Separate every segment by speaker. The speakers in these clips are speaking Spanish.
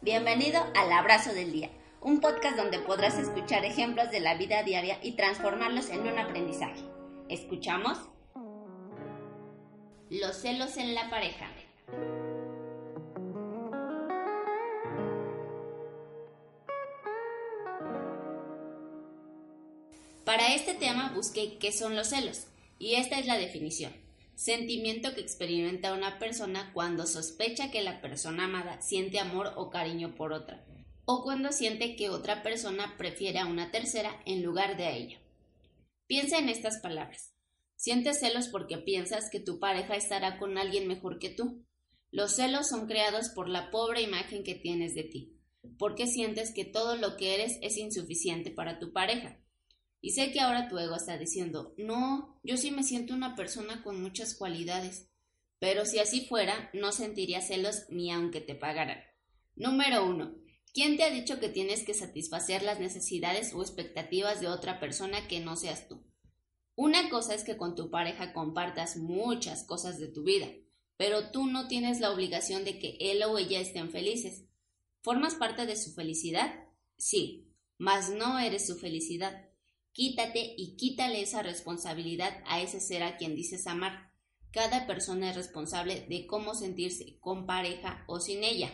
Speaker 1: Bienvenido al Abrazo del Día un podcast donde podrás escuchar ejemplos de la vida diaria y transformarlos en un aprendizaje. ¿Escuchamos? Los celos en la pareja. Para este tema busqué qué son los celos y esta es la definición. Sentimiento que experimenta una persona cuando sospecha que la persona amada siente amor o cariño por otra o cuando siente que otra persona prefiere a una tercera en lugar de a ella. Piensa en estas palabras. Sientes celos porque piensas que tu pareja estará con alguien mejor que tú. Los celos son creados por la pobre imagen que tienes de ti, porque sientes que todo lo que eres es insuficiente para tu pareja. Y sé que ahora tu ego está diciendo, no, yo sí me siento una persona con muchas cualidades, pero si así fuera, no sentiría celos ni aunque te pagaran. Número uno, ¿Quién te ha dicho que tienes que satisfacer las necesidades o expectativas de otra persona que no seas tú? Una cosa es que con tu pareja compartas muchas cosas de tu vida, pero tú no tienes la obligación de que él o ella estén felices. ¿Formas parte de su felicidad? Sí, mas no eres su felicidad. Quítate y quítale esa responsabilidad a ese ser a quien dices amar. Cada persona es responsable de cómo sentirse con pareja o sin ella.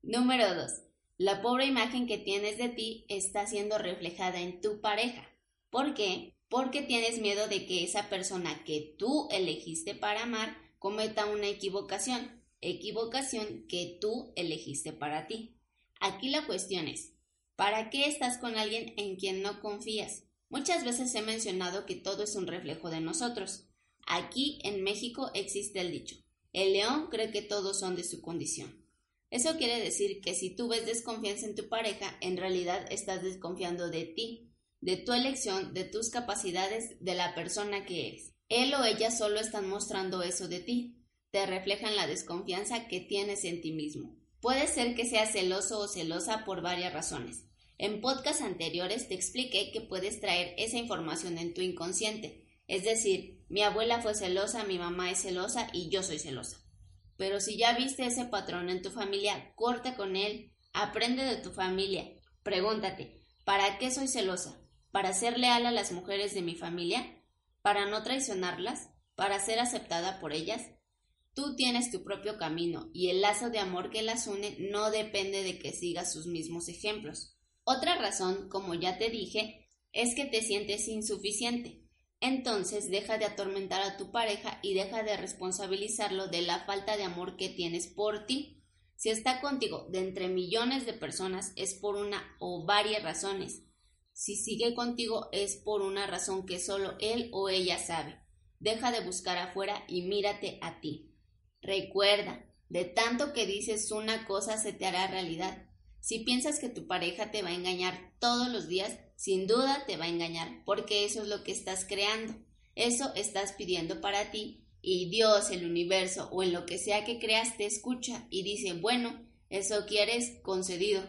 Speaker 1: Número 2. La pobre imagen que tienes de ti está siendo reflejada en tu pareja. ¿Por qué? Porque tienes miedo de que esa persona que tú elegiste para amar cometa una equivocación, equivocación que tú elegiste para ti. Aquí la cuestión es, ¿para qué estás con alguien en quien no confías? Muchas veces he mencionado que todo es un reflejo de nosotros. Aquí en México existe el dicho, el león cree que todos son de su condición. Eso quiere decir que si tú ves desconfianza en tu pareja, en realidad estás desconfiando de ti, de tu elección, de tus capacidades, de la persona que eres. Él o ella solo están mostrando eso de ti, te reflejan la desconfianza que tienes en ti mismo. Puede ser que seas celoso o celosa por varias razones. En podcasts anteriores te expliqué que puedes traer esa información en tu inconsciente, es decir, mi abuela fue celosa, mi mamá es celosa y yo soy celosa. Pero si ya viste ese patrón en tu familia, corta con él, aprende de tu familia. Pregúntate, ¿para qué soy celosa? ¿Para ser leal a las mujeres de mi familia? ¿Para no traicionarlas? ¿Para ser aceptada por ellas? Tú tienes tu propio camino y el lazo de amor que las une no depende de que sigas sus mismos ejemplos. Otra razón, como ya te dije, es que te sientes insuficiente. Entonces deja de atormentar a tu pareja y deja de responsabilizarlo de la falta de amor que tienes por ti. Si está contigo de entre millones de personas es por una o varias razones. Si sigue contigo es por una razón que solo él o ella sabe. Deja de buscar afuera y mírate a ti. Recuerda, de tanto que dices una cosa se te hará realidad. Si piensas que tu pareja te va a engañar todos los días, sin duda te va a engañar, porque eso es lo que estás creando. Eso estás pidiendo para ti y Dios, el universo o en lo que sea que creas te escucha y dice, bueno, eso quieres concedido.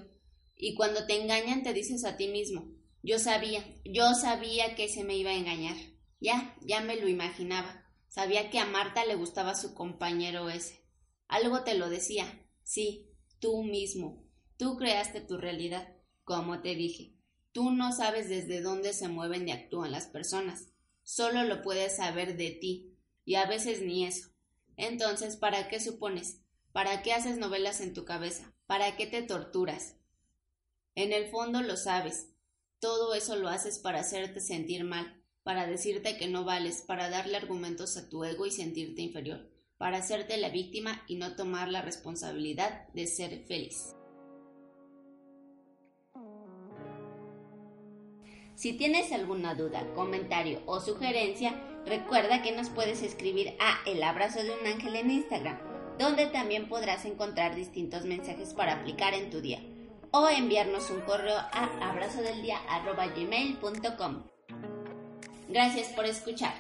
Speaker 1: Y cuando te engañan te dices a ti mismo, yo sabía, yo sabía que se me iba a engañar. Ya, ya me lo imaginaba. Sabía que a Marta le gustaba su compañero ese. Algo te lo decía. Sí, tú mismo. Tú creaste tu realidad, como te dije. Tú no sabes desde dónde se mueven y actúan las personas. Solo lo puedes saber de ti, y a veces ni eso. Entonces, ¿para qué supones? ¿Para qué haces novelas en tu cabeza? ¿Para qué te torturas? En el fondo lo sabes. Todo eso lo haces para hacerte sentir mal, para decirte que no vales, para darle argumentos a tu ego y sentirte inferior, para hacerte la víctima y no tomar la responsabilidad de ser feliz. Si tienes alguna duda, comentario o sugerencia, recuerda que nos puedes escribir a El Abrazo de un Ángel en Instagram donde también podrás encontrar distintos mensajes para aplicar en tu día o enviarnos un correo a abrazodeldia.gmail.com. Gracias por escuchar.